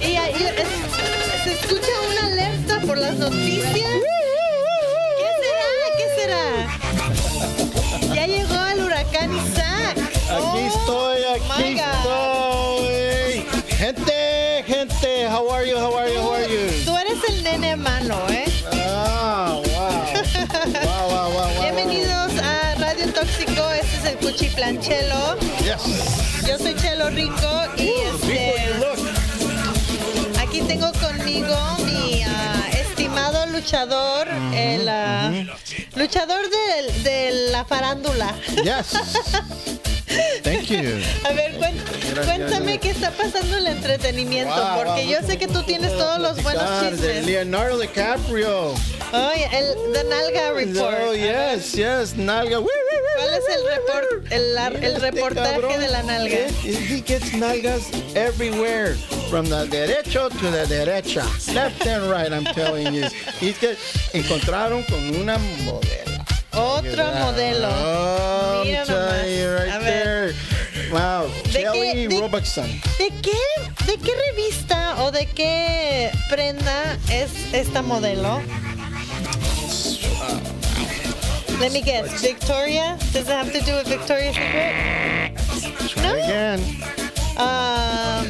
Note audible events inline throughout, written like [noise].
Y es- se escucha una alerta por las noticias. ¿Qué será? ¿Qué será? Ya llegó el huracán Isaac. Aquí Oh, estoy, aquí estoy. Gente, gente, how are you? How are you? How are you? Tú eres el nene malo, ¿eh? Ah, wow. Wow, wow, wow. Bienvenidos a Radio Tóxico, este es el Cuchi Planchelo. Yes. Yo soy Chelo Rico y este, tengo conmigo mi ah, estimado luchador, el ah, luchador de, de la farándula. Yes. [laughs] Thank you. A ver, cuéntame qué está pasando en el entretenimiento, Wow, porque wow, yo sé que tú tienes todos los buenos chismes. Leonardo DiCaprio. Oye, el The Nalga Report. Oh, yes, yes, nalga. ¿Cuál es el, report, el, el Este reportaje cabrón, de la nalga? He, gets nalgas everywhere, from the derecho to the derecha, left and right. I'm telling you. He's get, encontraron con una modelo. Otro modelo. Oh, Mira nomás. right A ver. there. Wow, ¿De Kelly qué- de- Robertson. ¿De qué, ¿De qué revista o de qué prenda es esta modelo? Let me guess. Victoria? Does it have to do with Victoria's Secret? No. again. Um,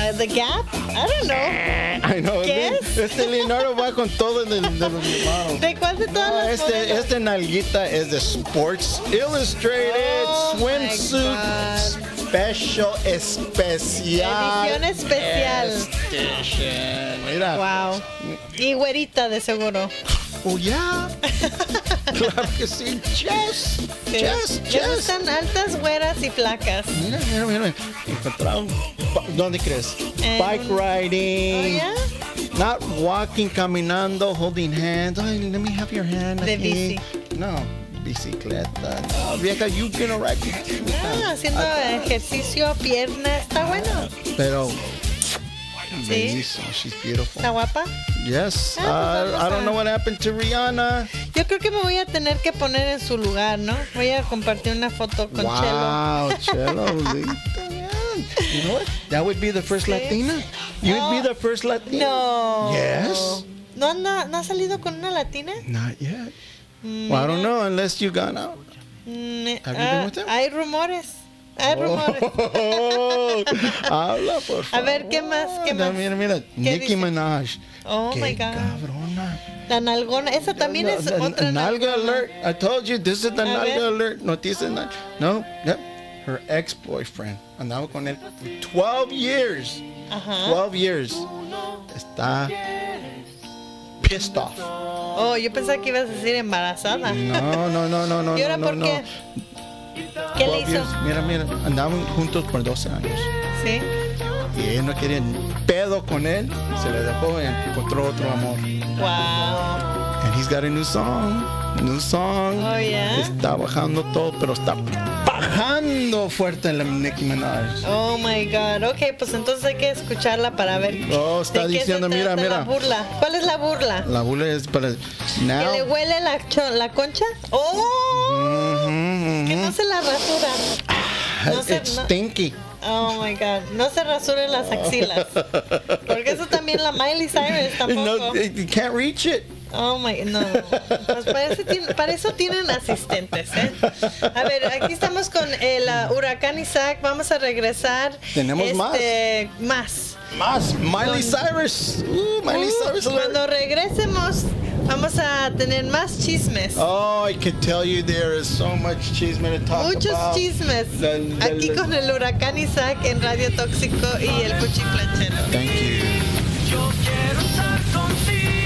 uh, the Gap? I don't know. I know. ¿Qué Leon- es? Este Leonardo va con todo de, de los [laughs] models. ¿De cuál de todas las este, este nalguita es de Sports Illustrated Oh, Swimsuit. Special Especial. Edición especial. Edition. Mira. Wow. Y güerita, de seguro. Oh, ya. [laughs] claro que sí. Yes. Yes, yes. gustan altas, güeras y flacas. Mira, mira, mira. Encontraron. ¿Dónde crees? En- Bike Oh, riding. yeah? Not walking, caminando, holding hands. Ay, let me have your hand. De bici. No, bicicleta. No, vieja, you can ride bicicleta. Ah, haciendo ejercicio, pierna. Está bueno. Pero, Sí. bellísimo. She's beautiful. ¿Está guapa? Yes. Ah, pues Uh, I don't know what happened to Rihanna. Yo creo que me voy a tener que poner en su lugar, ¿no? Voy a compartir una foto con Chelo. wow, Chelo. [laughs] Lita, man. you know what? That would be the first Sí. Latina. You'd be Oh, the first Latina. No. Yes. ¿No, anda- ¿No ha salido con una latina? Not yet. Mm, Well, I don't know unless you gone out. mm, Have you ah, been with him? Hay rumores. Hay rumores. Oh, habla, por favor. A ver, ¿qué más? ¿Qué más? Mira, mira. Nicki Minaj. Oh Qué my God. cabrona. La nalgona. Esa también No, es the- otra Nalga alert. I told you, this is the Nalga ver. alert. Noticias. na- No, yep. Her ex-boyfriend. Andaba con él for 12 years. Ajá. 12 years. Está pissed off. Oh, yo pensaba que ibas a decir embarazada. No, no, no, no, no. [laughs] ¿Y ahora no, por no. qué? ¿Qué le 12 hizo? Mira, mira. Andaban juntos por 12 años. Sí. Y él no quería pedo con él. Se le dejó y encontró otro amor. Wow. And he's got a new song. New song. Oh, yeah? Está bajando todo, pero está bajando fuerte en la Nicki Minaj. Oh my God. Ok, pues entonces hay que escucharla para ver. Oh, está de qué se diciendo, mira, mira. La burla. ¿Cuál es la burla? La bula es para. ¿Que Now. le huele la, la concha? ¡Oh! Mhm, Que no se la rasura. no se- It's no- stinky. Oh my God. No se rasuren las axilas. Porque eso también la Miley Cyrus [laughs] tampoco. No, you can't reach it. Oh my, no. Pues para eso, tienen, para eso tienen asistentes, ¿eh? A ver, aquí estamos con el uh, huracán Isaac. Vamos a regresar. Tenemos más. este, más. Más. Miley Cyrus. Uh, Miley Uh, Cyrus. alert. cuando regresemos, Vamos a tener más chismes. Oh, I can tell you there is so much chisme to talk Muchos about. chismes. The, the, Aquí con el huracán Isaac en Radio Tóxico y el Cuchiflachero. Thank you. Yo quiero estar contigo.